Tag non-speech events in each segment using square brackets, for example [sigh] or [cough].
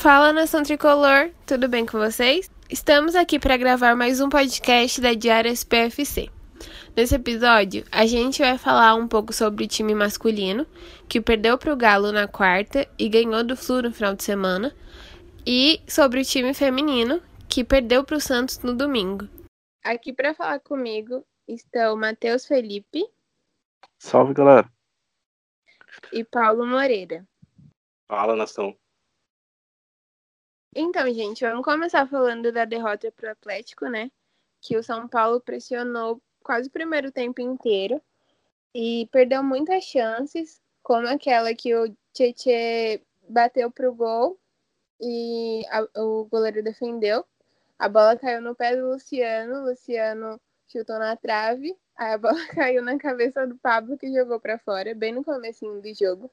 Fala nação tricolor, tudo bem com vocês? Estamos aqui para gravar mais um podcast da Diária SPFC. Nesse episódio, a gente vai falar um pouco sobre o time masculino, que perdeu para o Galo na quarta e ganhou do Flu no final de semana, e sobre o time feminino, que perdeu para o Santos no domingo. Aqui para falar comigo estão Matheus Felipe. Salve, galera. E Paulo Moreira. Fala, nação. Então, gente, vamos começar falando da derrota para o Atlético, né? Que o São Paulo pressionou quase o primeiro tempo inteiro e perdeu muitas chances, como aquela que o Tietê bateu pro gol e a, o goleiro defendeu. A bola caiu no pé do Luciano, Luciano chutou na trave, aí a bola [laughs] caiu na cabeça do Pablo que jogou para fora, bem no comecinho do jogo.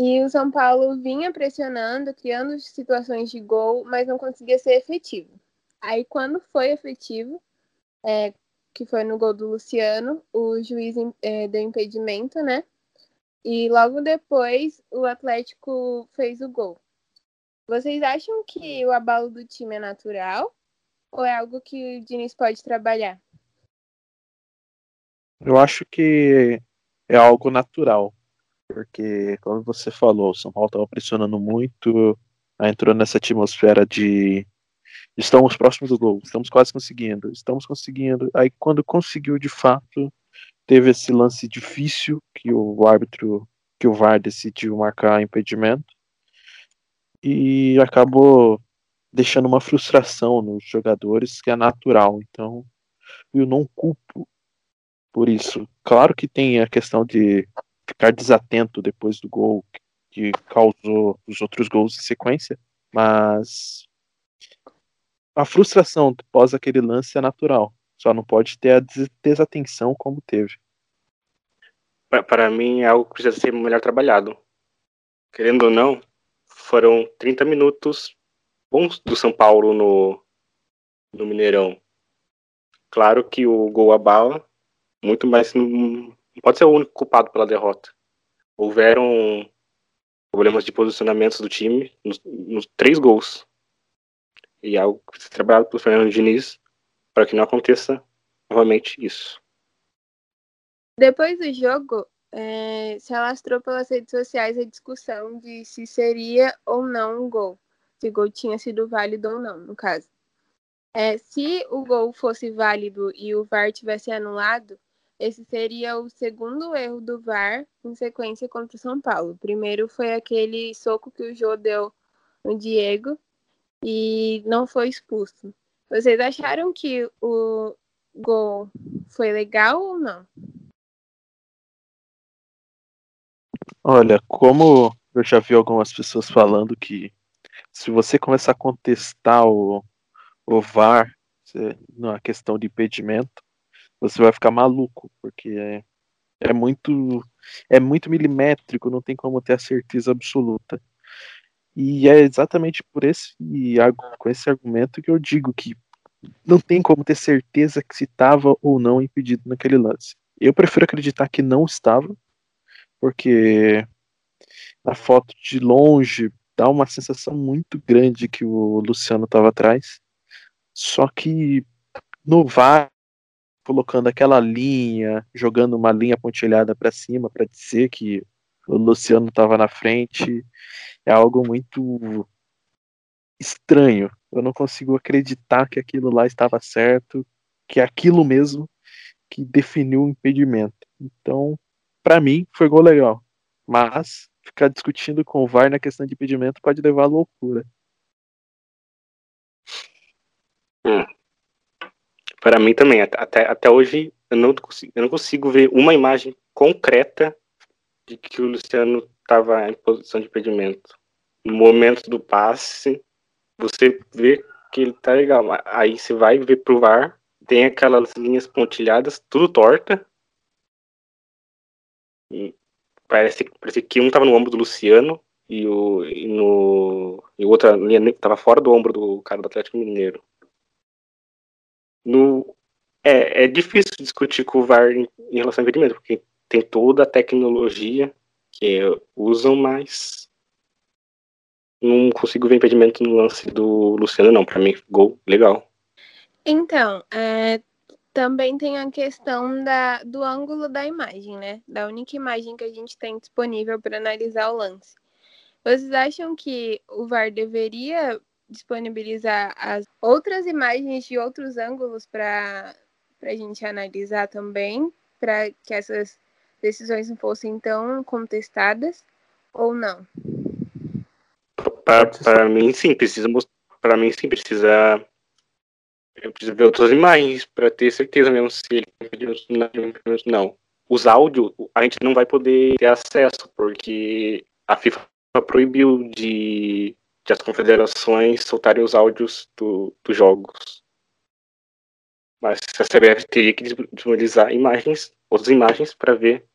E o São Paulo vinha pressionando, criando situações de gol, mas não conseguia ser efetivo. Aí, quando foi efetivo, é, que foi no gol do Luciano, o juiz é, deu impedimento, né? E logo depois o Atlético fez o gol. Vocês acham que o abalo do time é natural ou é algo que o Diniz pode trabalhar? Eu acho que é algo natural porque, como você falou, o São Paulo estava pressionando muito, entrou nessa atmosfera de estamos próximos do gol, estamos quase conseguindo, estamos conseguindo. Aí, quando conseguiu de fato, teve esse lance difícil que o árbitro, que o VAR decidiu marcar impedimento e acabou deixando uma frustração nos jogadores que é natural. Então, eu não culpo por isso. Claro que tem a questão de ficar desatento depois do gol que causou os outros gols em sequência, mas a frustração após aquele lance é natural. Só não pode ter a desatenção como teve. Para mim é algo que precisa ser melhor trabalhado. Querendo ou não, foram 30 minutos bons do São Paulo no, no Mineirão. Claro que o gol abala, muito mais no, não pode ser o único culpado pela derrota. Houveram problemas de posicionamento do time nos, nos três gols. E é algo que trabalhado pelo Fernando Diniz para que não aconteça novamente isso. Depois do jogo, é, se alastrou pelas redes sociais a discussão de se seria ou não um gol. Se o gol tinha sido válido ou não, no caso. É, se o gol fosse válido e o VAR tivesse anulado, esse seria o segundo erro do VAR em sequência contra o São Paulo. O primeiro foi aquele soco que o Jô deu no Diego e não foi expulso. Vocês acharam que o gol foi legal ou não? Olha, como eu já vi algumas pessoas falando que se você começar a contestar o, o VAR na questão de impedimento, você vai ficar maluco, porque é, é muito é muito milimétrico, não tem como ter a certeza absoluta. E é exatamente por esse com esse argumento que eu digo que não tem como ter certeza que se estava ou não impedido naquele lance. Eu prefiro acreditar que não estava, porque na foto de longe dá uma sensação muito grande que o Luciano estava atrás. Só que no VAR colocando aquela linha, jogando uma linha pontilhada para cima para dizer que o Luciano estava na frente, é algo muito estranho. Eu não consigo acreditar que aquilo lá estava certo, que é aquilo mesmo que definiu o impedimento. Então, para mim, foi gol legal. Mas ficar discutindo com o VAR na questão de impedimento pode levar à loucura. Hum, para mim também, até, até hoje eu não, consigo, eu não consigo ver uma imagem concreta de que o Luciano estava em posição de impedimento. No momento do passe, você vê que ele tá legal. Aí você vai ver pro VAR, tem aquelas linhas pontilhadas, tudo torta. E parece, parece que um tava no ombro do Luciano e o e no e outra linha tava fora do ombro do cara do Atlético Mineiro no, é, é difícil discutir com o VAR em, em relação ao impedimento, porque tem toda a tecnologia que usam, mas não consigo ver impedimento no lance do Luciano, não. Para mim, gol legal. Então, é, também tem a questão da, do ângulo da imagem, né? Da única imagem que a gente tem disponível para analisar o lance. Vocês acham que o VAR deveria disponibilizar as outras imagens de outros ângulos para a gente analisar também, para que essas decisões não fossem tão contestadas ou não? Para mim, sim, precisa para mim sim precisa eu preciso ver outras imagens para ter certeza mesmo se ele não. Os áudios a gente não vai poder ter acesso porque a FIFA proibiu de, de as confederações soltarem os áudios do, dos jogos. Mas a CBF teria que disponibilizar imagens, outras imagens, para ver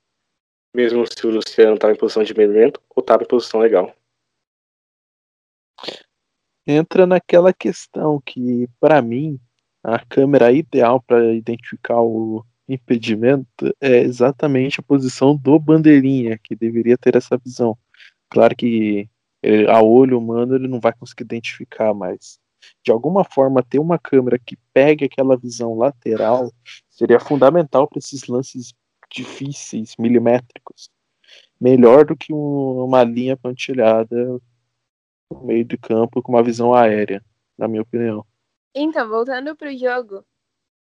mesmo se o Luciano estava em posição de impedimento ou estava em posição legal. Entra naquela questão que, para mim, a câmera ideal para identificar o impedimento é exatamente a posição do bandeirinha, que deveria ter essa visão. Claro que ele, a olho humano ele não vai conseguir identificar, mas de alguma forma ter uma câmera que pegue aquela visão lateral seria fundamental para esses lances difíceis, milimétricos. Melhor do que um, uma linha pontilhada no meio do campo com uma visão aérea, na minha opinião. Então, voltando para o jogo,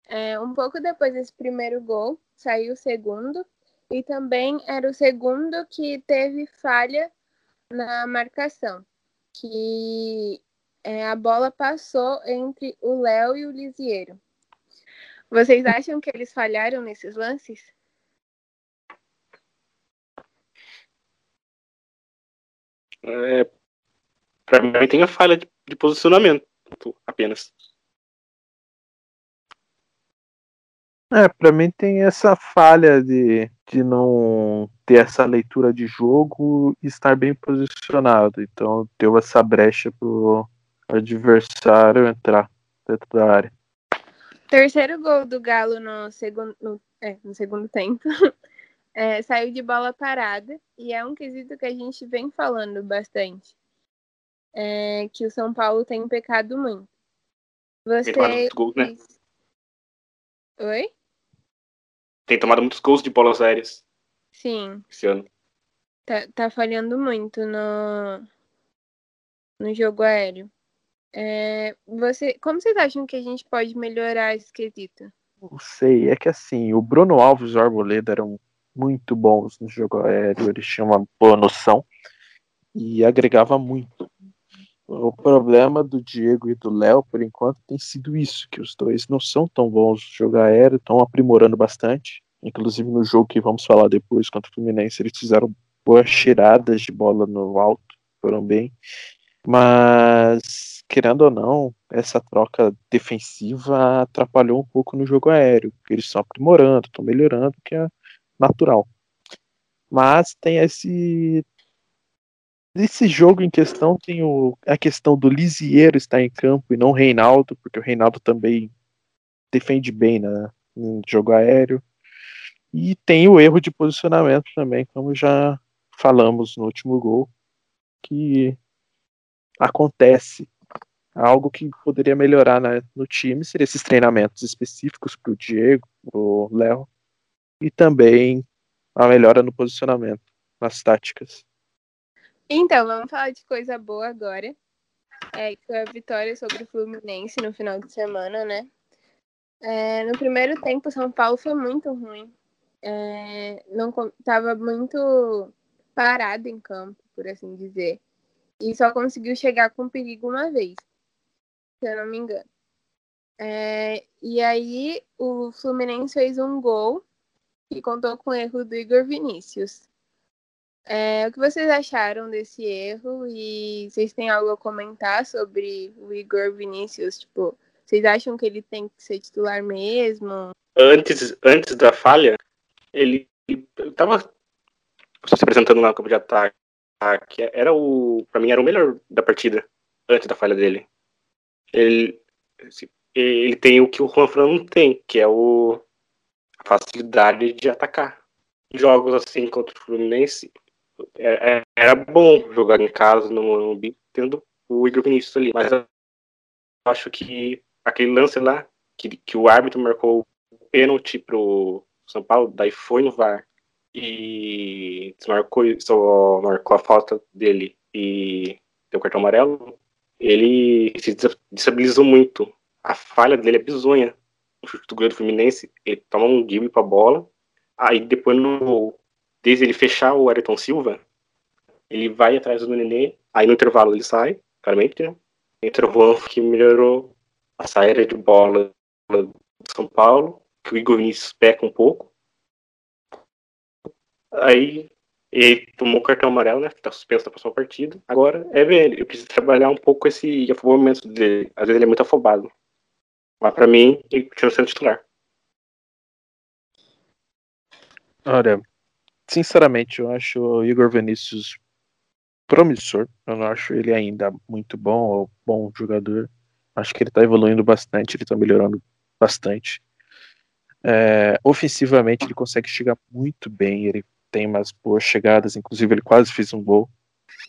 é, um pouco depois desse primeiro gol, saiu o segundo, e também era o segundo que teve falha na marcação, que é, a bola passou entre o Léo e o Lisieiro. Vocês acham que eles falharam nesses lances? É, para mim tem a falha de, de posicionamento apenas. É, para mim tem essa falha de, de não ter essa leitura de jogo e estar bem posicionado. Então deu essa brecha pro adversário entrar dentro da área. Terceiro gol do Galo no segundo, no, é, no segundo tempo. [laughs] É, saiu de bola parada e é um quesito que a gente vem falando bastante. É, que o São Paulo tem pecado muito. Você. Gols, né? Oi? Tem tomado muitos gols de bolas aéreas. Sim. Esse ano. Tá, tá falhando muito no, no jogo aéreo. É, você, como vocês acham que a gente pode melhorar esse quesito? Não sei, é que assim, o Bruno Alves e o Arboleda eram muito bons no jogo aéreo, eles tinham uma boa noção e agregava muito. O problema do Diego e do Léo, por enquanto, tem sido isso, que os dois não são tão bons no jogo aéreo, estão aprimorando bastante. Inclusive no jogo que vamos falar depois contra o Fluminense, eles fizeram boas tiradas de bola no alto, foram bem. Mas, querendo ou não, essa troca defensiva atrapalhou um pouco no jogo aéreo, eles estão aprimorando, estão melhorando, que é natural. Mas tem esse. Nesse jogo em questão, tem o, a questão do Lisieiro estar em campo e não o Reinaldo, porque o Reinaldo também defende bem na, no jogo aéreo. E tem o erro de posicionamento também, como já falamos no último gol, que acontece. Algo que poderia melhorar na, no time seria esses treinamentos específicos para o Diego, o Léo, e também a melhora no posicionamento, nas táticas. Então, vamos falar de coisa boa agora. É, que foi a vitória sobre o Fluminense no final de semana, né? É, no primeiro tempo, São Paulo foi muito ruim. É, não estava muito parado em campo, por assim dizer. E só conseguiu chegar com perigo uma vez, se eu não me engano. É, e aí o Fluminense fez um gol que contou com o erro do Igor Vinícius. É, o que vocês acharam desse erro e vocês têm algo a comentar sobre o Igor Vinícius? Tipo, vocês acham que ele tem que ser titular mesmo? Antes, antes da falha, ele estava se apresentando lá no campo de ataque. Era o, para mim, era o melhor da partida antes da falha dele. Ele, ele tem o que o Juan Fran não tem, que é o facilidade de atacar. Jogos assim contra o Fluminense, é, é, era bom jogar em casa no Morumbi, tendo o Igor Vinícius ali. Mas eu acho que aquele lance lá, que, que o árbitro marcou o pênalti pro São Paulo, daí foi no VAR e desmarcou, só marcou a falta dele e deu cartão amarelo, ele se desestabilizou muito. A falha dele é bizonha. O chute do goleiro Fluminense, ele toma um drible pra bola, aí depois no desde ele fechar o Ayrton Silva, ele vai atrás do Nenê, aí no intervalo ele sai, claramente, né? Entra o Juan que melhorou a saída de bola do São Paulo, que o Igor Vinícius peca um pouco. Aí ele tomou o cartão amarelo, né? Tá suspenso da próxima partida. Agora é ele. Eu preciso trabalhar um pouco esse afobamento dele. Às vezes ele é muito afobado. Mas pra mim, ele continua sendo titular. Olha, sinceramente, eu acho o Igor Vinícius promissor. Eu não acho ele ainda muito bom ou bom jogador. Acho que ele está evoluindo bastante, ele está melhorando bastante. É, ofensivamente, ele consegue chegar muito bem. Ele tem umas boas chegadas, inclusive ele quase fez um gol.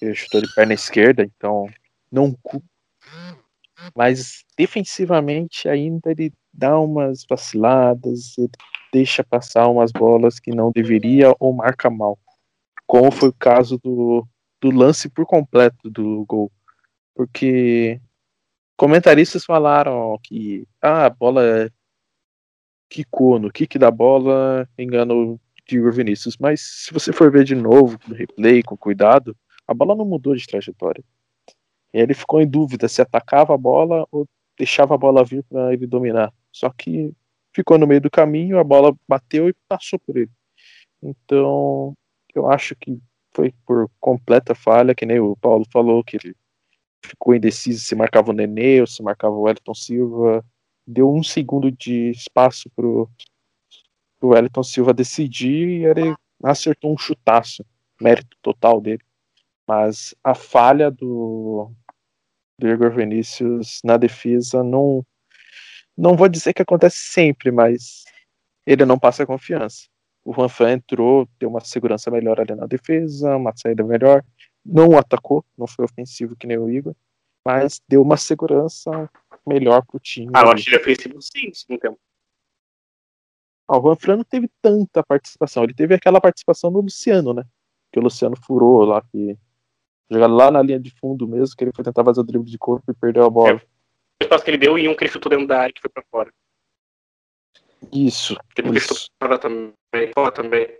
Ele chutou de perna esquerda, então não mas defensivamente ainda ele dá umas vaciladas, ele deixa passar umas bolas que não deveria ou marca mal. Como foi o caso do, do lance por completo do gol. Porque comentaristas falaram que ah, a bola quicou no kick da bola, engano de Igor Vinícius. Mas se você for ver de novo, no replay, com cuidado, a bola não mudou de trajetória. E ele ficou em dúvida se atacava a bola ou deixava a bola vir para ele dominar. Só que ficou no meio do caminho, a bola bateu e passou por ele. Então, eu acho que foi por completa falha, que nem o Paulo falou, que ele ficou indeciso se marcava o Nenê ou se marcava o Wellington Silva. Deu um segundo de espaço pro, pro Wellington Silva decidir e ele acertou um chutaço, mérito total dele. Mas a falha do, do Igor Vinícius na defesa não não vou dizer que acontece sempre, mas ele não passa confiança. O Juan Fran entrou, deu uma segurança melhor ali na defesa, uma saída melhor, não atacou, não foi ofensivo que nem o Igor, mas deu uma segurança melhor pro time. Ah, eu achei ele ofensivo sim, no tempo. Ah, o Juan Fran não teve tanta participação, ele teve aquela participação do Luciano, né? Que o Luciano furou lá, que jogado lá na linha de fundo mesmo, que ele foi tentar fazer o drible de corpo e perdeu a bola. É espaço que ele deu e um que ele chutou dentro da área que foi pra fora. Isso. Teve um que chutou também. Fora também.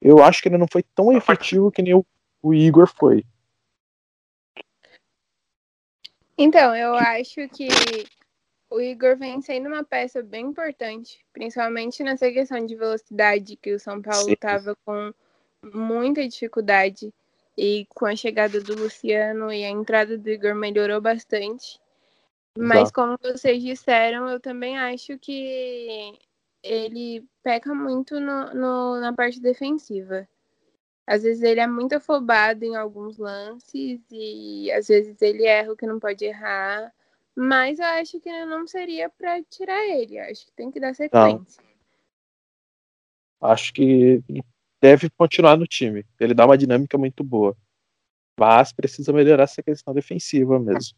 Eu acho que ele não foi tão efetivo que nem o, o Igor foi. Então, eu acho que o Igor vem sendo uma peça bem importante, principalmente nessa questão de velocidade que o São Paulo estava com muita dificuldade e com a chegada do Luciano e a entrada do Igor melhorou bastante. Mas Exato. como vocês disseram, eu também acho que ele peca muito no, no, na parte defensiva. Às vezes ele é muito afobado em alguns lances e às vezes ele erra o que não pode errar. Mas eu acho que não seria para tirar ele. Eu acho que tem que dar sequência. Não. Acho que deve continuar no time. Ele dá uma dinâmica muito boa. Mas precisa melhorar essa questão defensiva mesmo.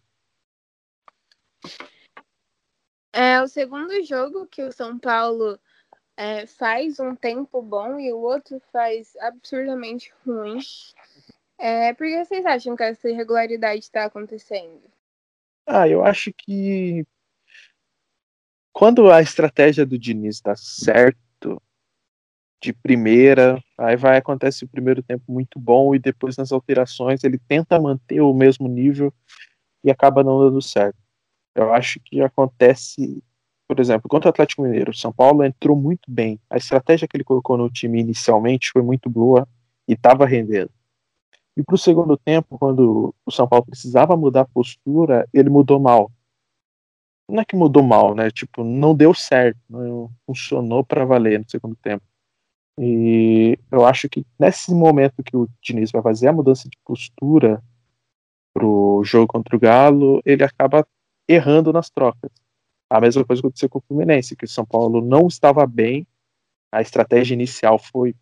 É o segundo jogo que o São Paulo é, faz um tempo bom e o outro faz absurdamente ruim. É, por que vocês acham que essa irregularidade está acontecendo? Ah, eu acho que quando a estratégia do Diniz dá certo, de primeira, aí vai acontece o primeiro tempo muito bom e depois nas alterações ele tenta manter o mesmo nível e acaba não dando certo. Eu acho que acontece, por exemplo, contra o Atlético Mineiro, o São Paulo entrou muito bem. A estratégia que ele colocou no time inicialmente foi muito boa e estava rendendo. E para o segundo tempo, quando o São Paulo precisava mudar a postura, ele mudou mal. Não é que mudou mal, né? Tipo, não deu certo, não funcionou para valer no segundo tempo. E eu acho que nesse momento que o Diniz vai fazer a mudança de postura pro jogo contra o Galo, ele acaba errando nas trocas. A mesma coisa aconteceu com o Fluminense, que o São Paulo não estava bem, a estratégia inicial foi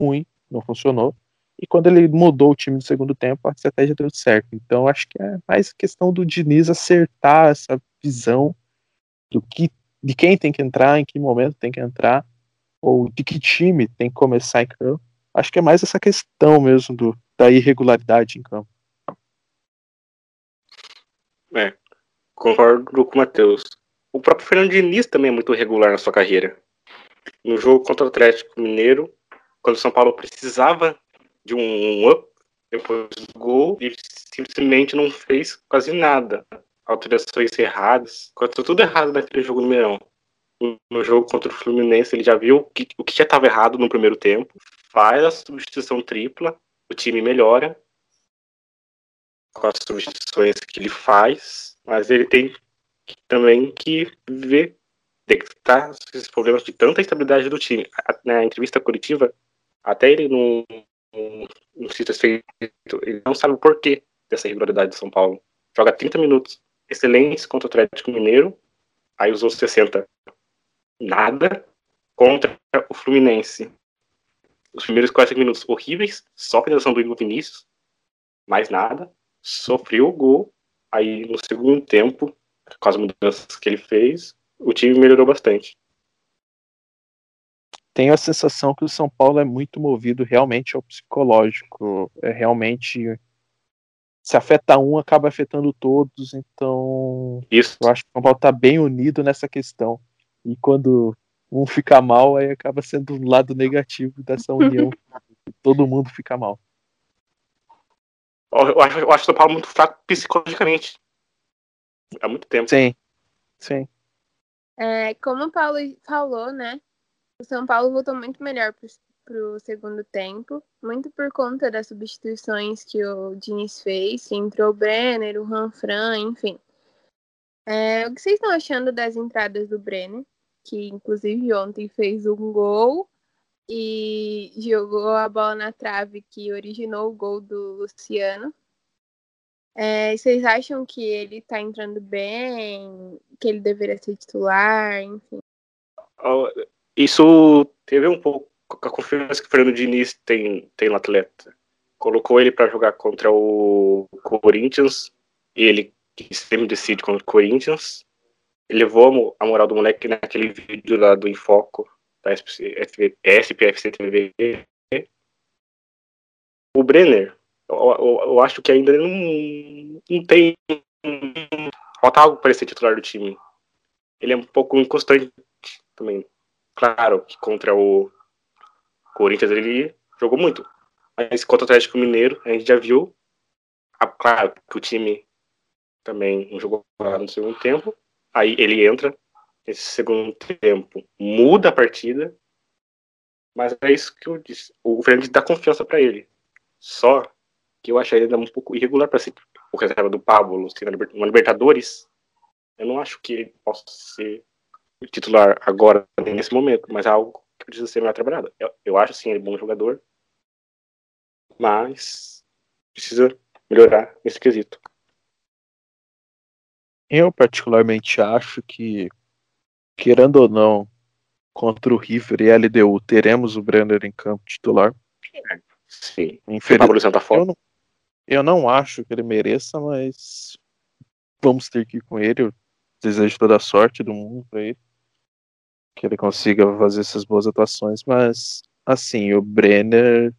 ruim, não funcionou, E quando ele mudou o time no segundo tempo, a estratégia deu certo. Então acho que é mais questão do Diniz acertar essa visão do que de quem tem que entrar, em que momento tem que entrar, ou de que time tem que começar em campo. Acho que é mais essa questão mesmo do, da irregularidade em campo. É, concordo com o Matheus. O próprio Fernando Diniz também é muito regular na sua carreira. No jogo contra o Atlético Mineiro, quando o São Paulo precisava de um up, depois do gol, e simplesmente não fez quase nada. Alterações erradas, aconteceu tudo errado naquele jogo no Mineirão. No jogo contra o Fluminense, ele já viu o que já estava errado no primeiro tempo, faz a substituição tripla, o time melhora com as substituições que ele faz, mas ele tem também que ver detectar esses problemas de tanta instabilidade do time. Na entrevista coletiva, até ele não, não, cita feito, ele não sabe o porquê dessa irregularidade de São Paulo. Joga 30 minutos excelentes contra o Atlético Mineiro, aí usou 60 nada contra o Fluminense. Os primeiros 40 minutos horríveis, só finalização do Igor Vinícius, mais nada. Sofreu o gol, aí no segundo tempo, com as mudanças que ele fez, o time melhorou bastante. Tenho a sensação que o São Paulo é muito movido realmente ao psicológico. É realmente. Se afeta um, acaba afetando todos. Então. Isso. Eu acho que o São Paulo está bem unido nessa questão. E quando um fica mal, aí acaba sendo um lado negativo dessa união. [laughs] Todo mundo fica mal. Eu acho, eu acho o São Paulo muito fraco psicologicamente. Há muito tempo. Sim. Sim. É, como o Paulo falou, né? O São Paulo voltou muito melhor para o segundo tempo, muito por conta das substituições que o Diniz fez, que entrou o Brenner, o Ranfran, enfim. É, o que vocês estão achando das entradas do Brenner? Que inclusive ontem fez um gol e jogou a bola na trave que originou o gol do Luciano. É, vocês acham que ele tá entrando bem? Que ele deveria ser titular? Enfim. Isso teve um pouco a confiança que o Fernando Diniz tem, tem no atleta. Colocou ele para jogar contra o Corinthians e ele sempre decide contra o Corinthians. Ele levou a moral do moleque naquele vídeo lá do Infoco SPFC TV. O Brenner eu, eu, eu, acho que ainda não, não tem. Falta algo para ser titular do time. Ele é um pouco inconstante também. Claro que contra o Corinthians ele jogou muito. Mas contra o Atlético Mineiro, a gente já viu. claro que o time também não jogou no segundo tempo. Aí ele entra nesse segundo tempo, muda a partida. Mas é isso que eu disse. O Fernandes dá confiança para ele. Só que eu acharia um pouco irregular para ser o reserva do Pablo, se uma Libertadores. Eu não acho que ele possa ser titular agora, nesse momento, mas é algo que precisa ser mais trabalhado. Eu, eu acho, sim, ele é bom jogador, mas precisa melhorar nesse quesito. Eu, particularmente, acho que, querendo ou não, contra o River e LDU, teremos o Brenner em campo titular. Sim. Infeliz... O Pablo tá fora. Eu não, eu não acho que ele mereça, mas vamos ter que ir com ele. Eu desejo toda a sorte do mundo pra ele. Que ele consiga fazer essas boas atuações, mas assim, o Brenner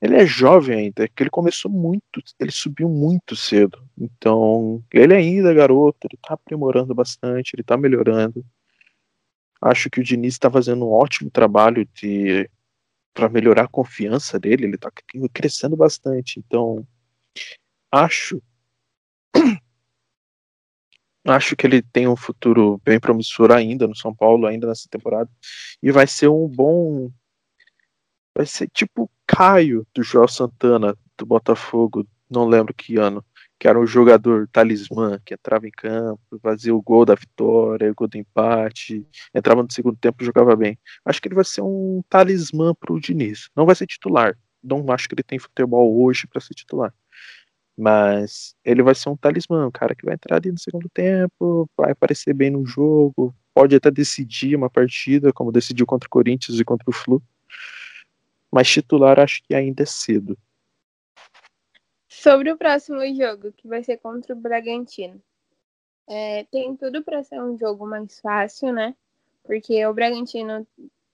ele é jovem ainda, que ele começou muito, ele subiu muito cedo. Então, ele ainda é garoto, ele tá aprimorando bastante, ele tá melhorando. Acho que o Diniz está fazendo um ótimo trabalho de para melhorar a confiança dele, ele tá crescendo bastante. Então, acho [clears throat] acho que ele tem um futuro bem promissor ainda no São Paulo, ainda nessa temporada, e vai ser um bom vai ser tipo Caio do João Santana do Botafogo, não lembro que ano, que era um jogador talismã, que entrava em campo, fazia o gol da vitória, o gol do empate, entrava no segundo tempo e jogava bem. Acho que ele vai ser um talismã para o Diniz. Não vai ser titular. Não acho que ele tem futebol hoje para ser titular. Mas ele vai ser um talismã, um cara que vai entrar ali no segundo tempo, vai aparecer bem no jogo, pode até decidir uma partida, como decidiu contra o Corinthians e contra o Flu. mas titular acho que ainda é cedo. Sobre o próximo jogo, que vai ser contra o Bragantino. É, tem tudo para ser um jogo mais fácil, né? Porque o Bragantino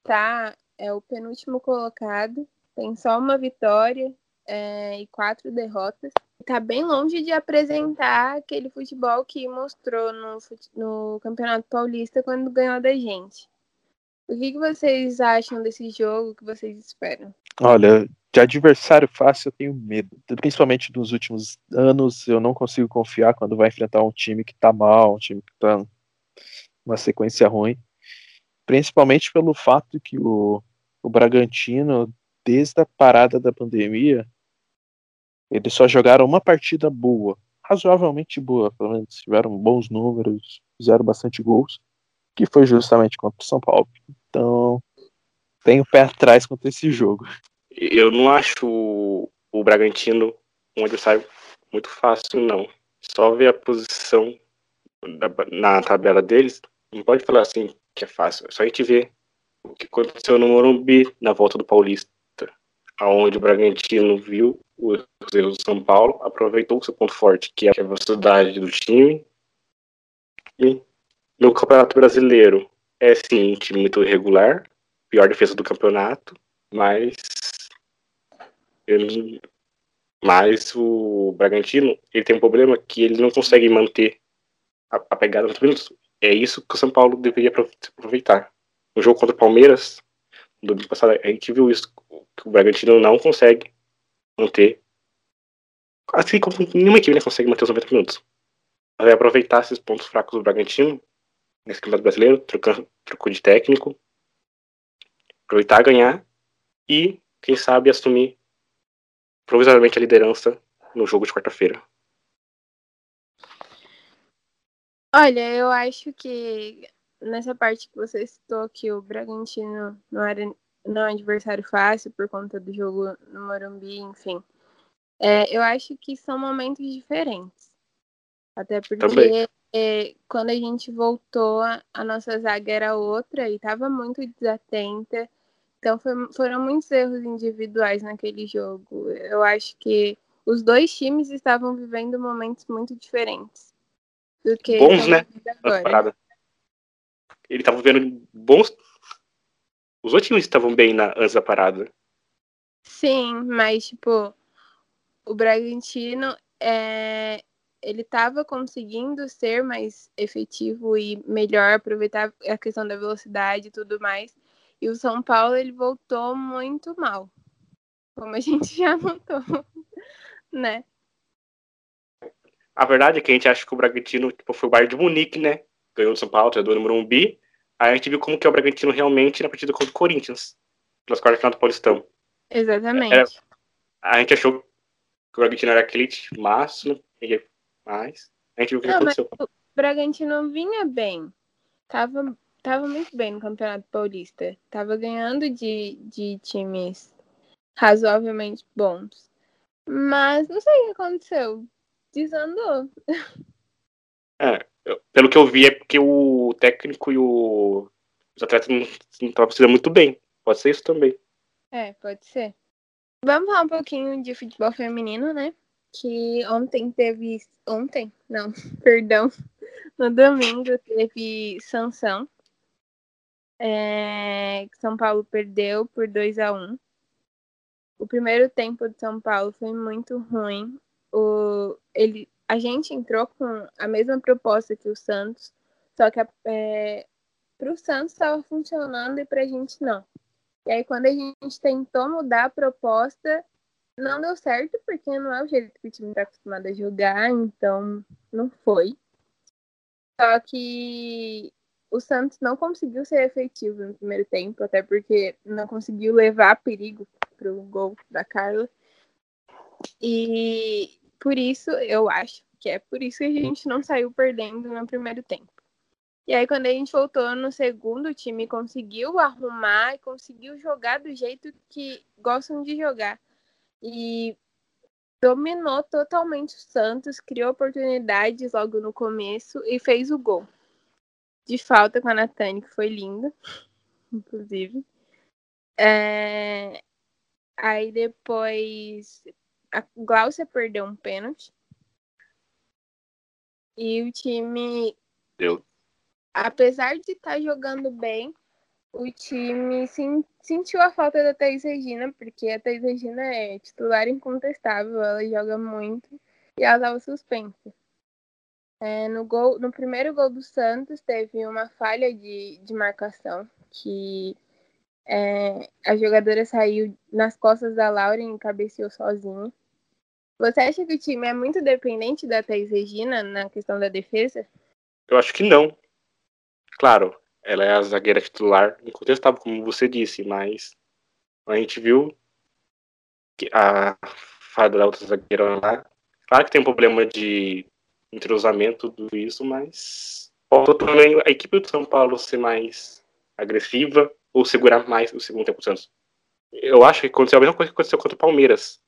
tá é o penúltimo colocado, tem só uma vitória é, e quatro derrotas. Tá bem longe de apresentar aquele futebol que mostrou no, no Campeonato Paulista quando ganhou da gente. O que, que vocês acham desse jogo? O que vocês esperam? Olha, de adversário fácil eu tenho medo. Principalmente nos últimos anos, eu não consigo confiar quando vai enfrentar um time que tá mal, um time que tá uma sequência ruim. Principalmente pelo fato que o, o Bragantino, desde a parada da pandemia, eles só jogaram uma partida boa, razoavelmente boa, pelo menos tiveram bons números, fizeram bastante gols, que foi justamente contra o São Paulo. Então, tenho o pé atrás contra esse jogo. Eu não acho o, Bragantino um adversário muito fácil, não. Só ver a posição da, na tabela deles, não pode falar assim que é fácil. É só a gente ver o que aconteceu no Morumbi na volta do Paulista, aonde o Bragantino viu os erros do São Paulo, aproveitou o seu ponto forte, que é a velocidade do time. E no Campeonato Brasileiro é sim um time muito irregular, pior defesa do campeonato, mas ele, mas o Bragantino ele tem um problema que ele não consegue manter a, a pegada nos minutos. É isso que o São Paulo deveria aproveitar. No jogo contra o Palmeiras, no domingo passado, a gente viu isso, que o Bragantino não consegue manter. Assim como nenhuma equipe né, consegue manter os 90 minutos. É aproveitar esses pontos fracos do Bragantino, nesse campeonato brasileiro, trocando, trocou de técnico, aproveitar, ganhar e, quem sabe, assumir provisoriamente a liderança no jogo de quarta-feira. Olha, eu acho que nessa parte que você citou que o Bragantino não era não é um adversário fácil por conta do jogo no Morumbi, enfim. É, eu acho que são momentos diferentes. Até porque é, quando a gente voltou, a nossa zaga era outra e estava muito desatenta. Então foi, foram muitos erros individuais naquele jogo. Eu acho que os dois times estavam vivendo momentos muito diferentes do que bons, né? Agora. Ele estava vivendo bons. Os outros times estavam bem na, antes da parada. Sim, mas tipo o Bragantino é, ele estava conseguindo ser mais efetivo e melhor aproveitar a questão da velocidade e tudo mais. E o São Paulo ele voltou muito mal, como a [laughs] gente já notou, né? A verdade é que a gente acha que o Bragantino tipo, foi o Bayern de Munique, né? Ganhou do São Paulo, treinador número um bi. Aí a gente viu como que é o Bragantino realmente na partida contra o Corinthians, pelas quartas final do Paulistão. Exatamente. Era, a gente achou que o Bragantino era aquele máximo, mas a gente viu o que Não, aconteceu. o Bragantino vinha bem. Tava tava muito bem no Campeonato Paulista. Tava ganhando de, de times razoavelmente bons. Mas não sei o que aconteceu. Desandou. É, pelo que eu vi é porque o técnico e o, os atletas não estavam precisando muito bem. Pode ser isso também. É, pode ser. Vamos falar um pouquinho de futebol feminino, né? Que ontem teve. Ontem? Não, [laughs] perdão. No domingo teve sanção é, São Paulo perdeu por 2 a 1 O primeiro tempo de São Paulo foi muito ruim. O, ele, a gente entrou com a mesma proposta que o Santos, só que é, para o Santos estava funcionando e para a gente não. E aí, quando a gente tentou mudar a proposta, não deu certo, porque não é o jeito que o time está acostumado a jogar, então não foi. Só que o Santos não conseguiu ser efetivo no primeiro tempo, até porque não conseguiu levar perigo para o gol da Carla. E por isso, eu acho que é por isso que a gente não saiu perdendo no primeiro tempo. E aí, quando a gente voltou no segundo, o time conseguiu arrumar e conseguiu jogar do jeito que gostam de jogar. E dominou totalmente o Santos, criou oportunidades logo no começo e fez o gol de falta com a Natane, que foi linda, inclusive. É... Aí depois a Glaucia perdeu um pênalti. E o time, Deu. apesar de estar jogando bem, o time sen- sentiu a falta da Thaís Regina, porque a Thaís Regina é titular incontestável, ela joga muito e ela estava suspensa. É, no, gol, no primeiro gol do Santos teve uma falha de, de marcação, que é, a jogadora saiu nas costas da Lauren e cabeceou sozinha. Você acha que o time é muito dependente da Thaís Regina na questão da defesa? Eu acho que não. Claro, ela é a zagueira titular, incontestável, como você disse, mas a gente viu que a falha da outra zagueira lá. Claro que tem um problema de entrosamento, tudo isso, mas faltou também a equipe do São Paulo ser mais agressiva ou segurar mais o segundo tempo do Santos. Eu acho que aconteceu a mesma coisa que aconteceu contra o Palmeiras,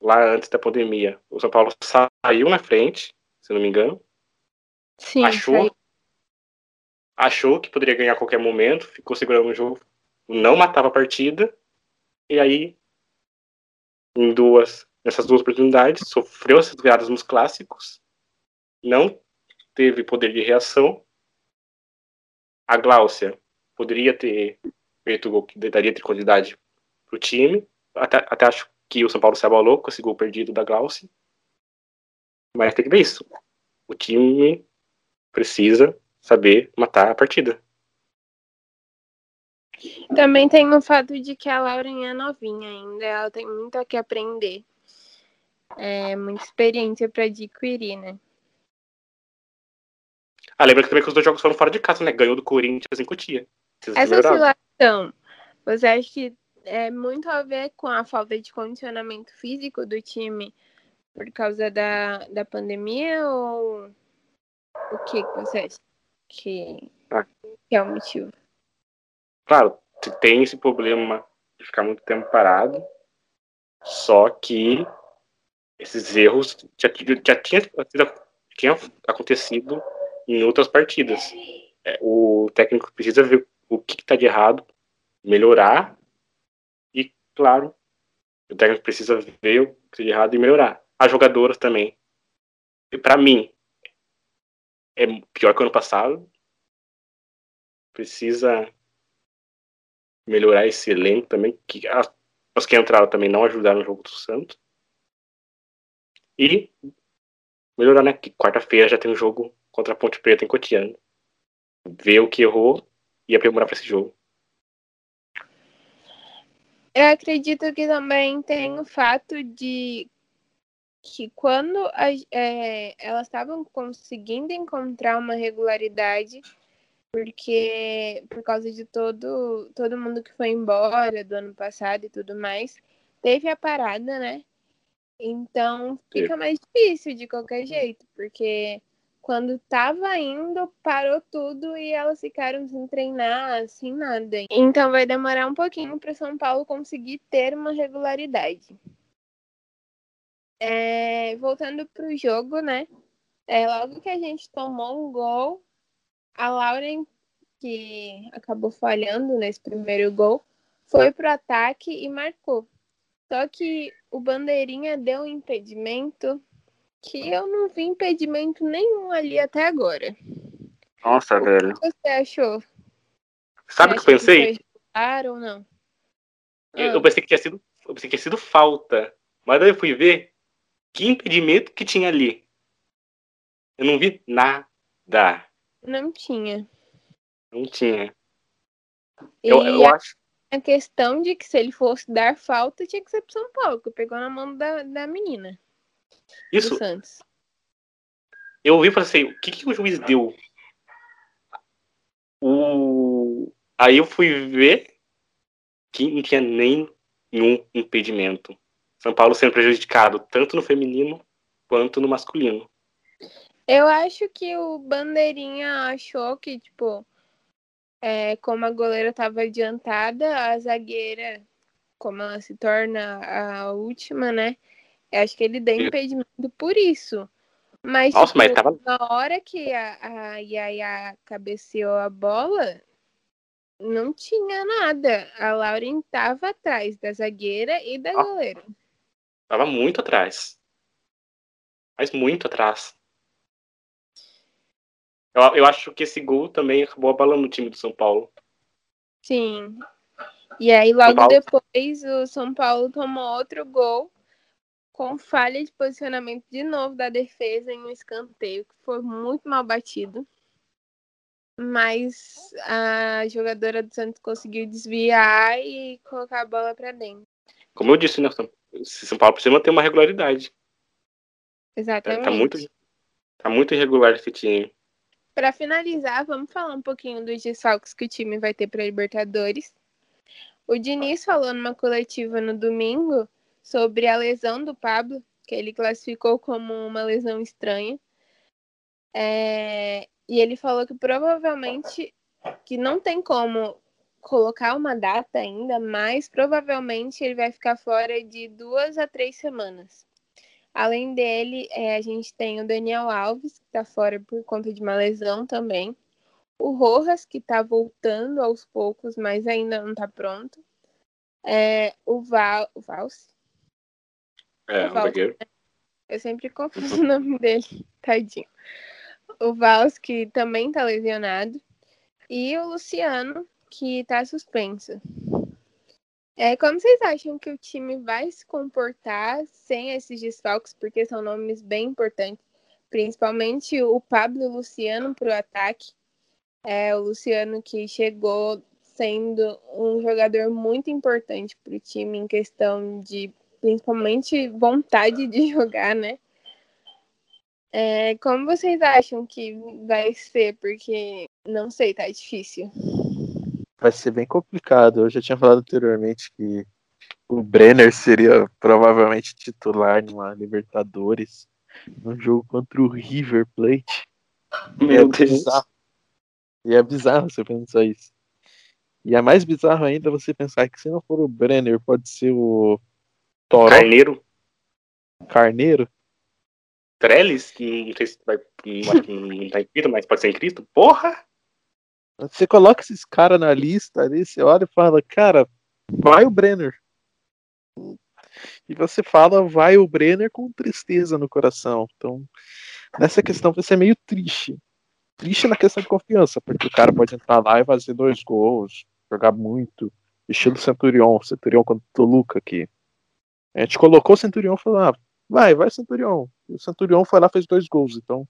lá antes da pandemia. O São Paulo saiu na frente, se não me engano, Sim, achou, achou que poderia ganhar a qualquer momento, ficou segurando o jogo, não matava a partida, e aí, em duas, nessas duas oportunidades, sofreu essas viradas nos clássicos, não teve poder de reação. A Gláucia poderia ter feito o gol que daria tranquilidade para o time, até, até acho que o São Paulo se abalou com esse gol perdido da Gláucia, mas tem que ver isso. O time precisa saber matar a partida. Também tem o fato de que a Lauren é novinha ainda, ela tem muito a que aprender. É muita experiência para adquirir, né? Ah, lembra que também que os dois jogos foram fora de casa, né? Ganhou do Corinthians em Cotia. Essa oscilação, você acha que é muito a ver com a falta de condicionamento físico do time por causa da, da pandemia ou o que que você acha que, Ah. que é o motivo? Claro, tem esse problema de ficar muito tempo parado, só que esses erros já, já tinha, tinha acontecido em outras partidas. É, o técnico precisa ver o que está de errado, melhorar e, claro, o técnico precisa ver o que está de errado e melhorar. As jogadoras também. E para mim, é pior que o ano passado. Precisa melhorar esse elenco também, que as, que entraram também não ajudaram no jogo do Santos. E melhorar, né? Que quarta-feira já tem um jogo contra a Ponte Preta em Cotiano. Ver o que errou e aprimorar para esse jogo. Eu acredito que também tem o fato de que quando a- é, elas estavam conseguindo encontrar uma regularidade, porque por causa de todo, todo mundo que foi embora do ano passado e tudo mais, teve a parada, né? Então fica mais difícil de qualquer jeito, porque quando tava indo, parou tudo e elas ficaram sem treinar, sem nada. Então vai demorar um pouquinho para São Paulo conseguir ter uma regularidade. É, voltando pro jogo, né? É, logo que a gente tomou um gol, a Lauren, que acabou falhando nesse primeiro gol, foi pro ataque e marcou. Só que o Bandeirinha deu um impedimento que eu não vi impedimento nenhum ali até agora. Nossa, velho. O que você achou? Sabe o que eu pensei? regular ou não? Eu, Ah. eu pensei que tinha sido. Eu pensei que tinha sido falta. Mas daí eu fui ver que impedimento que tinha ali. Eu não vi nada. Não tinha. Não tinha. E Eu, eu a, acho. a questão de que se ele fosse dar falta, tinha que ser pro São Paulo, que pegou na mão da, da menina, Isso, Santos. eu ouvi e falei assim, o que, que o juiz deu? O... Aí eu fui ver que não tinha nenhum impedimento. São Paulo sendo prejudicado tanto no feminino quanto no masculino. Eu acho que o Bandeirinha achou que, tipo, é, como a goleira estava adiantada, a zagueira, como ela se torna a última, né? Eu acho que ele deu impedimento por isso. Mas, Nossa, tipo, mas tava- na hora que a, a Yaya cabeceou a bola, não tinha nada. A Lauren tava atrás da zagueira e da goleira. Tava muito atrás. Mas muito atrás. Eu, eu acho que esse gol também acabou abalando o time do São Paulo. Sim. E aí, logo depois, o São Paulo tomou outro gol com falha de posicionamento de novo da defesa em um escanteio, que foi muito mal batido. Mas a jogadora do Santos conseguiu desviar e colocar a bola para dentro. Como eu disse, né? São- esse São Paulo precisa manter uma regularidade. Exatamente. Tá muito, tá muito irregular esse time. Para finalizar, vamos falar um pouquinho dos desfalques que o time vai ter para Libertadores. O Diniz falou numa coletiva no domingo sobre a lesão do Pablo, que ele classificou como uma lesão estranha. É, E ele falou que provavelmente que não tem como colocar uma data ainda, mas provavelmente ele vai ficar fora de duas a três semanas. Além dele, é, a gente tem o Daniel Alves, que está fora por conta de uma lesão também. O Rojas, que está voltando aos poucos, mas ainda não está pronto. É, o Val, o Valse, É, O o Val- zagueiro. eu sempre confundo [laughs] o nome dele, tadinho. O Vals, que também tá lesionado. E o Luciano, que tá suspenso. É, como vocês acham que o time vai se comportar sem esses desfalques? Porque são nomes bem importantes. Principalmente o Pablo e o Luciano pro ataque. É, o Luciano que chegou sendo um jogador muito importante pro time em questão de principalmente vontade de [laughs] jogar, né? É, como vocês acham que vai ser? Porque não sei, tá difícil. Vai ser bem complicado. Eu já tinha falado anteriormente que o Brenner seria provavelmente titular numa Libertadores, num jogo contra o River Plate. Meu é Deus. bizarro. E é bizarro você pensar isso. E é mais bizarro ainda você pensar que se não for o Brenner, pode ser o Toró Carneiro. Carneiro. Trellis, que não sei se vai. Não, acho que não tá inscrito, mas pode ser inscrito. Porra! Você coloca esses caras na lista ali, você olha e fala, cara, vai o Brenner. E você fala, vai o Brenner com tristeza no coração. Então, nessa questão vai ser meio triste. Triste na questão de confiança, porque o cara pode entrar lá e fazer dois gols, jogar muito. Estilo Centurion, Centurion contra o Toluca aqui. A gente colocou o Centurion e falou, ah, vai, vai Centurion. E o Centurion foi lá fez dois gols. Então,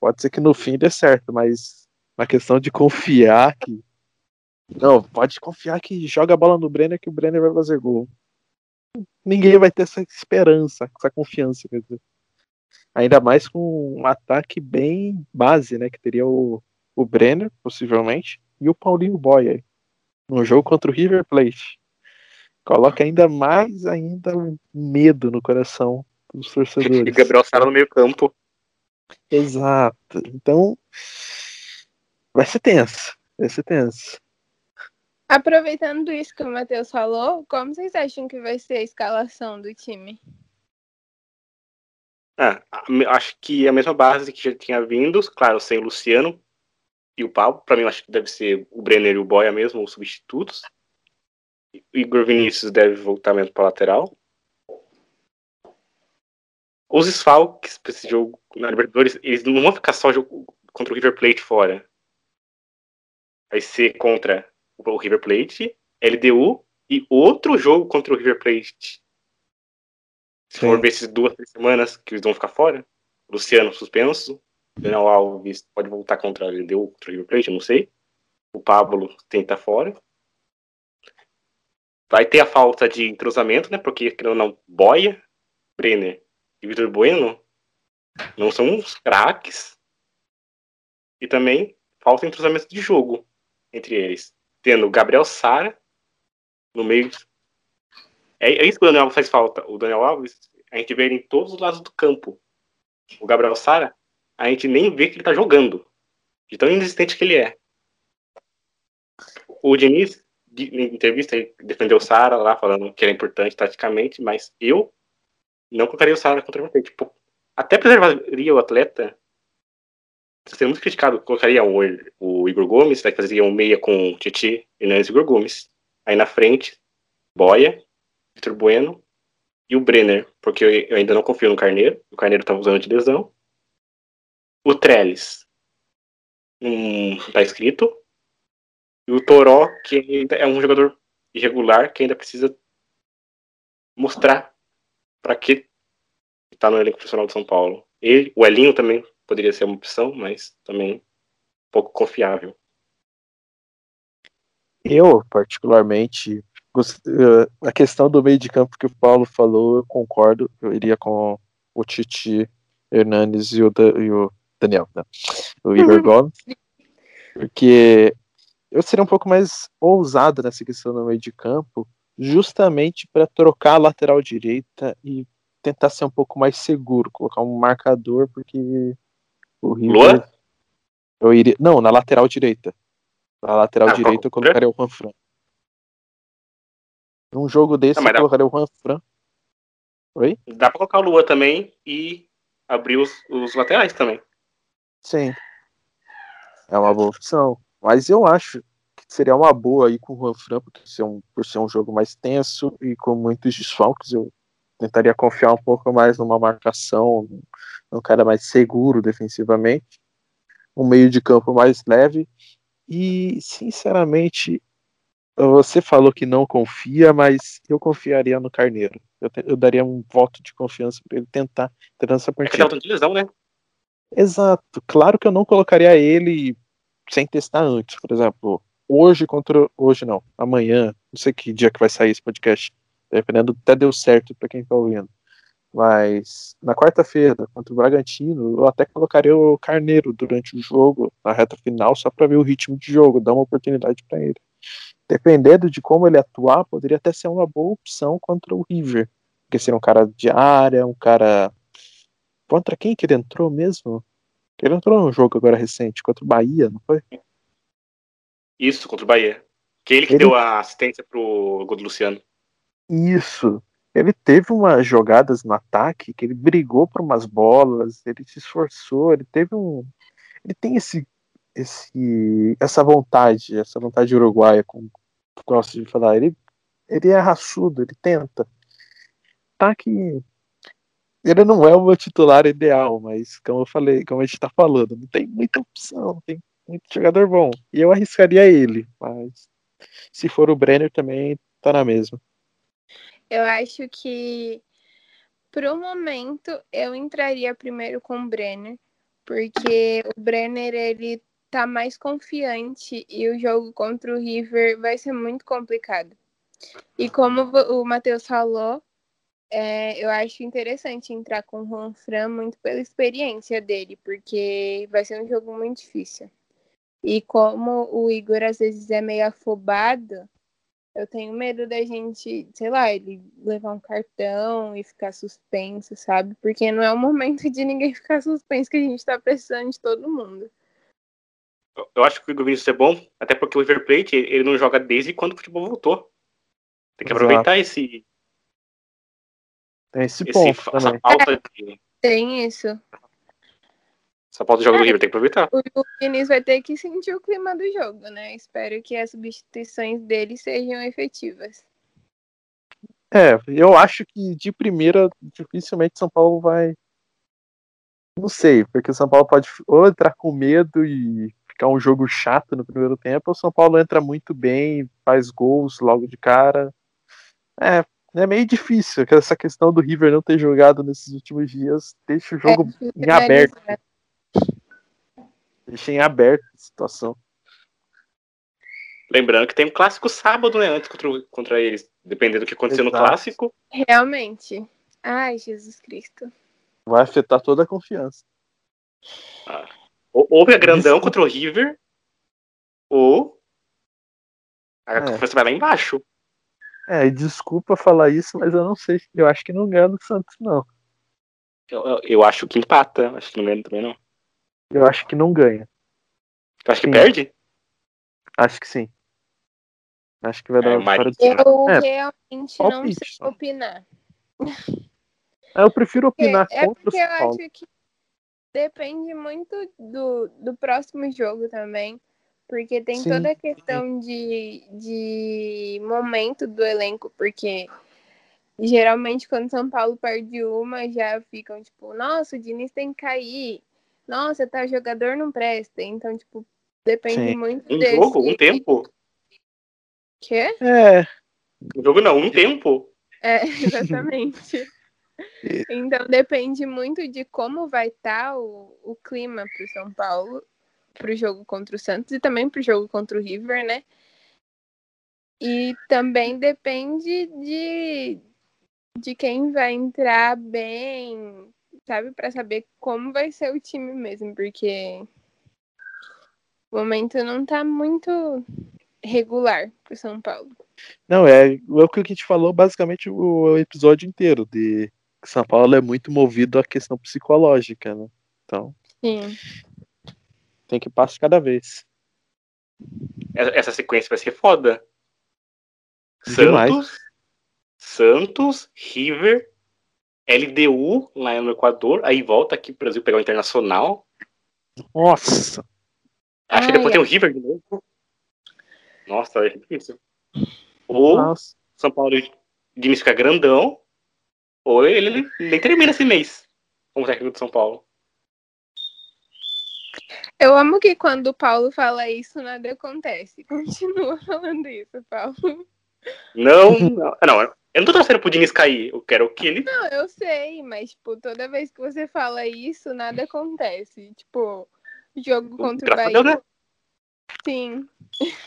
pode ser que no fim dê certo, mas na questão de confiar que. Não, pode confiar que joga a bola no Brenner que o Brenner vai fazer gol. Ninguém vai ter essa esperança, essa confiança, quer dizer. Ainda mais com um ataque bem base, né? Que teria o, o Brenner, possivelmente, e o Paulinho Boy aí. No jogo contra o River Plate. Coloca ainda mais ainda um medo no coração dos E torcedores. [laughs] Gabriel Sara no meio campo. Exato. Então, vai ser tenso. Vai ser tenso. Aproveitando isso que o Matheus falou, como vocês acham que vai ser a escalação do time? Ah, acho que a mesma base que já tinha vindo, claro, sem o Luciano e o Pablo. Pra mim, acho que deve ser o Brenner e o Boia mesmo, os substitutos. O Igor Vinícius deve voltar mesmo pra lateral. Os desfalques pra esse jogo na Libertadores, eles não vão ficar só jogo contra o River Plate fora. Vai ser contra o River Plate, LDU e outro jogo contra o River Plate. Se Sim. for ver esses duas, três semanas que eles vão ficar fora, Luciano suspenso, Daniel Alves pode voltar contra a LDU, contra o River Plate, eu não sei. O Pablo tem que estar fora. Vai ter a falta de entrosamento, né? Porque, querendo ou não, Boia, Brenner e Vitor Bueno não são uns craques. E também falta entrosamento de jogo entre eles. Tendo o Gabriel Sara no meio. É, é isso que o Daniel Alves faz falta. O Daniel Alves, a gente vê ele em todos os lados do campo. O Gabriel Sara, a gente nem vê que ele tá jogando. De tão inexistente que ele é. O Diniz, em entrevista, defendeu o Sara lá, falando que era importante taticamente, mas eu não colocaria o Sara contra o. Tipo, até preservaria o atleta sendo muito criticado. Colocaria o, o Igor Gomes, vai fazer um meia com Titi, Hernandes e Igor Gomes. Aí na frente, Boia, Vitor Bueno e o Brenner, porque eu, eu, ainda não confio no Carneiro. O Carneiro tá usando de lesão. O Trellis, um, tá escrito. E o Toró, que ainda é um jogador irregular, que ainda precisa mostrar para que está no elenco profissional de São Paulo. Ele, o Elinho também poderia ser uma opção, mas também pouco confiável. Eu, particularmente, eh, a questão do meio de campo que o Paulo falou, eu concordo. Eu iria com o Titi Hernandes e o, e o Daniel, né? o Igor Gomes. Porque eu seria um pouco mais ousado nessa questão do meio de campo, justamente para trocar a lateral direita e tentar ser um pouco mais seguro, colocar um marcador, porque o River. Luan? Eu iria. Não, na lateral direita. Na lateral ah, direita eu colocaria o Juan Num jogo desse eu colocaria o Juan Oi? Dá pra colocar o Luan também e abrir os, os laterais também. Sim. É uma boa opção. Mas eu acho que seria uma boa aí com o Juan Fran, porque ser um, por ser um jogo mais tenso e com muitos desfalques, eu tentaria confiar um pouco mais numa marcação, num cara mais seguro defensivamente, um meio de campo mais leve. E, sinceramente, você falou que não confia, mas eu confiaria no Carneiro. Eu, te, eu daria um voto de confiança para ele tentar ter essa partida. É que tá de lesão, né? Exato. Claro que eu não colocaria ele sem testar antes. Por exemplo, hoje contra. Hoje não, amanhã, não sei que dia que vai sair esse podcast. Dependendo, até deu certo para quem tá ouvindo. Mas na quarta-feira, contra o Bragantino, eu até colocaria o Carneiro durante o jogo, na reta final, só para ver o ritmo de jogo, dar uma oportunidade para ele. Dependendo de como ele atuar, poderia até ser uma boa opção contra o River. Porque seria um cara de área, um cara. Contra quem que ele entrou mesmo? Ele entrou num jogo agora recente, contra o Bahia, não foi? Isso, contra o Bahia. Que ele que ele... deu a assistência pro gol do Luciano. Isso. Ele teve umas jogadas no ataque que ele brigou por umas bolas, ele se esforçou, ele teve um. Ele tem esse, esse essa vontade, essa vontade uruguaia, como gosto de falar. Ele, ele é raçudo, ele tenta. Tá que ele não é o meu titular ideal, mas como eu falei, como a gente tá falando, não tem muita opção, tem muito jogador bom. E eu arriscaria ele, mas se for o Brenner também tá na mesma. Eu acho que pro momento eu entraria primeiro com o Brenner, porque o Brenner ele tá mais confiante e o jogo contra o River vai ser muito complicado. E como o Matheus falou, é, eu acho interessante entrar com o Juan Fran muito pela experiência dele, porque vai ser um jogo muito difícil. E como o Igor às vezes é meio afobado, eu tenho medo da gente, sei lá, ele levar um cartão e ficar suspenso, sabe? Porque não é o momento de ninguém [laughs] ficar suspenso que a gente tá precisando de todo mundo. Eu acho que o Igor Vinícius é bom, até porque o River Plate ele não joga desde quando o futebol voltou. Tem que aproveitar esse, tem esse, esse ponto essa também. Falta de... Tem isso. Essa falta de jogo é, do River tem que aproveitar. O Diniz vai ter que sentir o clima do jogo, né? Espero que as substituições dele sejam efetivas. É, eu acho que de primeira dificilmente São Paulo vai. Não sei, porque o São Paulo pode ou entrar com medo e ficar um jogo chato no primeiro tempo, ou o São Paulo entra muito bem, faz gols logo de cara. É, é meio difícil. Essa questão do River não ter jogado nesses últimos dias deixa o jogo é, em aberto. Deixa em aberto a situação. Lembrando que tem um clássico sábado, né? Antes contra, contra eles. Dependendo do que acontecer Exato. no clássico. Realmente. Ai, Jesus Cristo. Vai afetar toda a confiança. Ah. Ou é grandão Isso. contra o River, ou a é. confiança vai lá embaixo. É, desculpa falar isso, mas eu não sei. Eu acho que não ganha do Santos, não. Eu, eu, eu acho que empata. Acho que não ganha também, não. Eu acho que não ganha. Acho que sim. perde? Acho que sim. Acho que vai dar é, uma vitória Eu é, realmente não sei só. opinar. É, eu prefiro opinar é, contra é porque eu acho que depende muito do, do próximo jogo também. Porque tem Sim. toda a questão de, de momento do elenco, porque geralmente quando São Paulo perde uma, já ficam tipo, nossa, o Diniz tem que cair. Nossa, tá, o jogador não presta. Então, tipo, depende Sim. muito Um desse... jogo, um tempo. Quê? É, Um jogo não, um tempo. É, [laughs] exatamente. [laughs] Então depende muito de como vai estar o, o clima para o São Paulo, para o jogo contra o Santos e também para o jogo contra o River, né? E também depende de, de quem vai entrar bem, sabe? Para saber como vai ser o time mesmo, porque o momento não tá muito regular para o São Paulo. não, é, é o que a gente falou basicamente o, episódio inteiro, de que São Paulo é muito movido à questão psicológica, né? Então, Sim. tem que passar cada vez. Essa essa sequência vai ser foda. Demais. Santos, Santos, River, LDU lá no Equador, aí volta aqui pro Brasil pegar o Internacional. Nossa, Acho que Ai, depois tem o River de novo. Nossa, é difícil. Ou nossa. São Paulo de Diniz fica grandão, ou ele nem termina esse mês como técnico de São Paulo. Eu amo que quando o Paulo fala isso, nada acontece. [laughs] Continua falando isso, Paulo. Não, não, não, eu não tô torcendo pro Diniz cair, eu quero que ele Não, eu sei, mas, tipo, toda vez que você fala isso, nada acontece. Tipo, jogo contra o Graças a Bahia. Deus, né? Sim.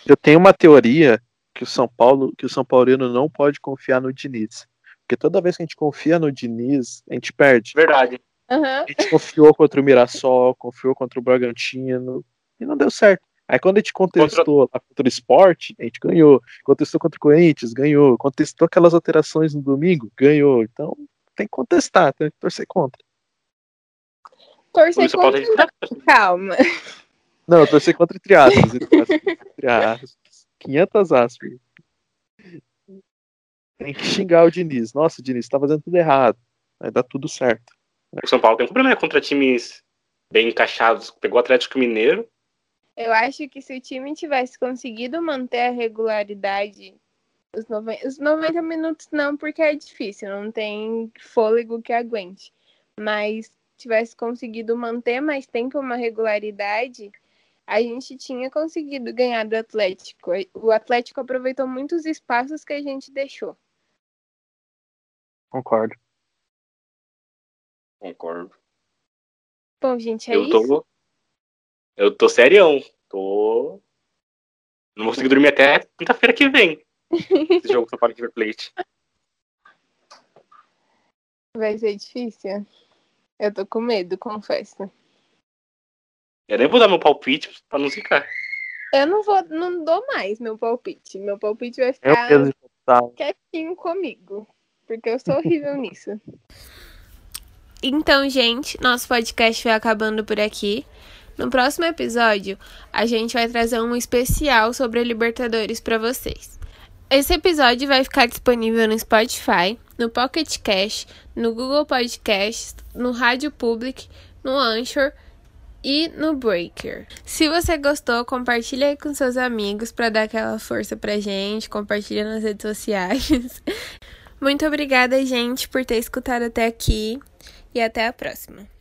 Eu tenho uma teoria que o São Paulo, que o São Paulino não pode confiar no Diniz. Porque toda vez que a gente confia no Diniz, a gente perde. Verdade. Aham. A gente confiou contra o Mirassol, confiou contra o Bragantino e não deu certo. Aí quando a gente contestou lá contra o esporte, a gente ganhou. Contestou contra o Corinthians, ganhou. Contestou aquelas alterações no domingo, ganhou. Então tem que contestar, tem que torcer contra. Torcer contra. [laughs] Calma. Não, torcer contra entre aspas. Entre aspas, entre aspas. 500 aspas. Tem que xingar o Diniz. Nossa, Diniz, tá fazendo tudo errado. Vai dar tudo certo. O São Paulo tem um problema contra times bem encaixados. Pegou o Atlético Mineiro. Eu acho que se o time tivesse conseguido manter a regularidade, os, noven... os 90 minutos não, porque é difícil, não tem fôlego que aguente. Mas tivesse conseguido manter mais tempo uma regularidade, a gente tinha conseguido ganhar do Atlético. O Atlético aproveitou muitos espaços que a gente deixou. Concordo. Concordo. Bom, gente, é eu isso. tô. Eu tô serião. Tô. Não vou conseguir dormir até quinta-feira que vem. Esse jogo São Paulo River Plate. Vai ser difícil. Eu tô com medo, confesso. Eu nem vou dar meu palpite pra não ficar. Eu não vou, não dou mais meu palpite. Meu palpite vai ficar quietinho comigo. Porque eu sou horrível nisso. Então, gente, nosso podcast vai acabando por aqui. No próximo episódio, a gente vai trazer um especial sobre a Libertadores para vocês. Esse episódio vai ficar disponível no Spotify, no Pocket Cash, no Google Podcasts, no Rádio Public, no Anchor e no Breaker. Se você gostou, compartilha aí com seus amigos para dar aquela força pra gente, compartilha nas redes sociais. [laughs] Muito obrigada, gente, por ter escutado até aqui e até a próxima.